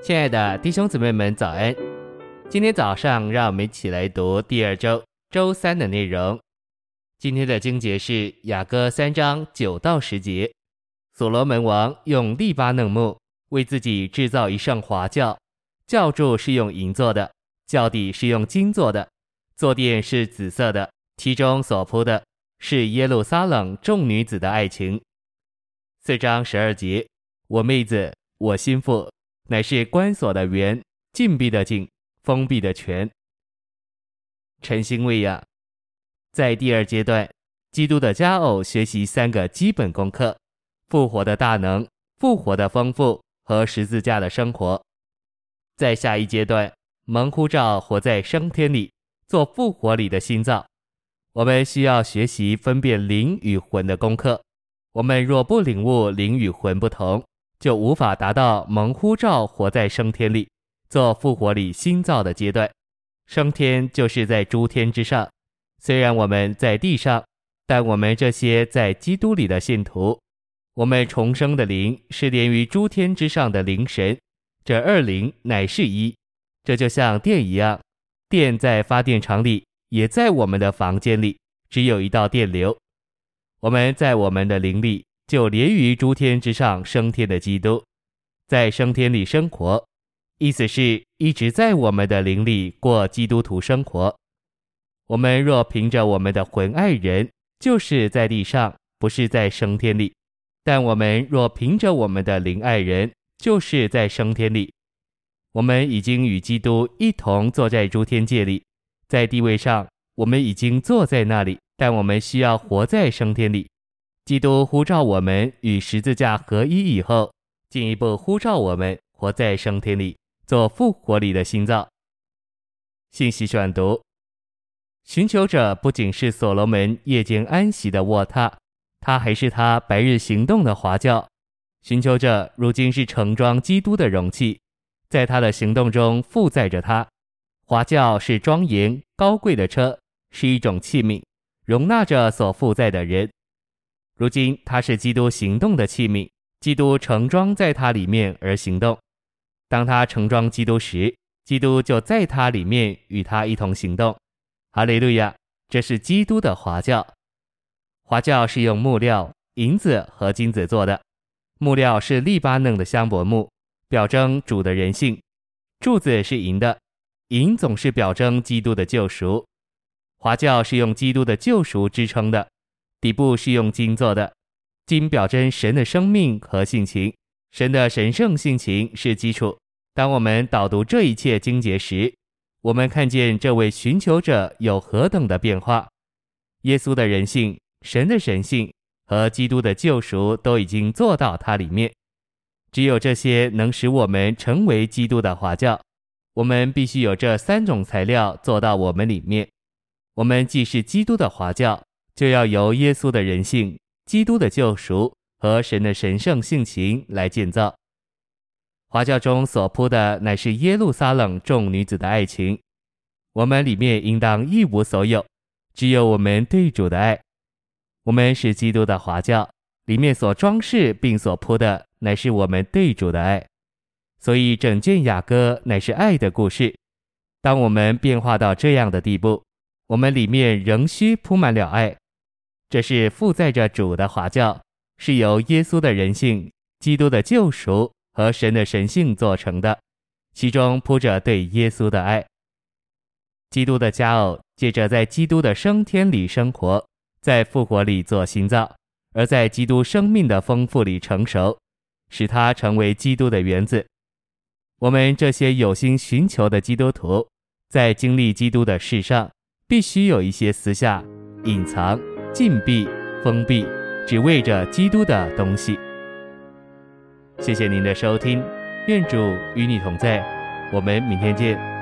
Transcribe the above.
亲爱的弟兄姊妹们，早安！今天早上，让我们一起来读第二周周三的内容。今天的经节是雅歌三章九到十节。所罗门王用利巴嫩木为自己制造一乘华轿，轿柱是用银做的，轿底是用金做的，坐垫是紫色的，其中所铺的是耶路撒冷众女子的爱情。四章十二节，我妹子，我心腹。乃是关锁的园，禁闭的禁，封闭的全。晨星喂养，在第二阶段，基督的佳偶学习三个基本功课：复活的大能、复活的丰富和十字架的生活。在下一阶段，蒙呼召活在升天里，做复活里的心造。我们需要学习分辨灵与魂的功课。我们若不领悟灵与魂不同，就无法达到蒙呼召活在升天里，做复活里新造的阶段。升天就是在诸天之上。虽然我们在地上，但我们这些在基督里的信徒，我们重生的灵是连于诸天之上的灵神。这二灵乃是一。这就像电一样，电在发电厂里，也在我们的房间里，只有一道电流。我们在我们的灵里。就连于诸天之上升天的基督，在升天里生活，意思是一直在我们的灵里过基督徒生活。我们若凭着我们的魂爱人，就是在地上，不是在升天里；但我们若凭着我们的灵爱人，就是在升天里。我们已经与基督一同坐在诸天界里，在地位上，我们已经坐在那里，但我们需要活在升天里。基督呼召我们与十字架合一以后，进一步呼召我们活在升天里，做复活里的心脏。信息选读：寻求者不仅是所罗门夜间安息的卧榻，他还是他白日行动的华轿。寻求者如今是盛装基督的容器，在他的行动中负载着他。华轿是庄严高贵的车，是一种器皿，容纳着所负载的人。如今他是基督行动的器皿，基督盛装在他里面而行动。当他盛装基督时，基督就在他里面与他一同行动。哈利路亚！这是基督的华教。华教是用木料、银子和金子做的。木料是利巴嫩的香柏木，表征主的人性。柱子是银的，银总是表征基督的救赎。华教是用基督的救赎支撑的。底部是用金做的，金表征神的生命和性情，神的神圣性情是基础。当我们导读这一切经节时，我们看见这位寻求者有何等的变化。耶稣的人性、神的神性和基督的救赎都已经做到他里面。只有这些能使我们成为基督的华教。我们必须有这三种材料做到我们里面。我们既是基督的华教。就要由耶稣的人性、基督的救赎和神的神圣性情来建造。华教中所铺的乃是耶路撒冷众女子的爱情，我们里面应当一无所有，只有我们对主的爱。我们是基督的华教，里面所装饰并所铺的乃是我们对主的爱。所以整卷雅歌乃是爱的故事。当我们变化到这样的地步，我们里面仍需铺满了爱。这是负载着主的华教，是由耶稣的人性、基督的救赎和神的神性做成的，其中铺着对耶稣的爱。基督的佳偶借着在基督的升天里生活，在复活里做心脏，而在基督生命的丰富里成熟，使他成为基督的园子。我们这些有心寻求的基督徒，在经历基督的事上，必须有一些私下隐藏。禁闭、封闭，只为着基督的东西。谢谢您的收听，愿主与你同在，我们明天见。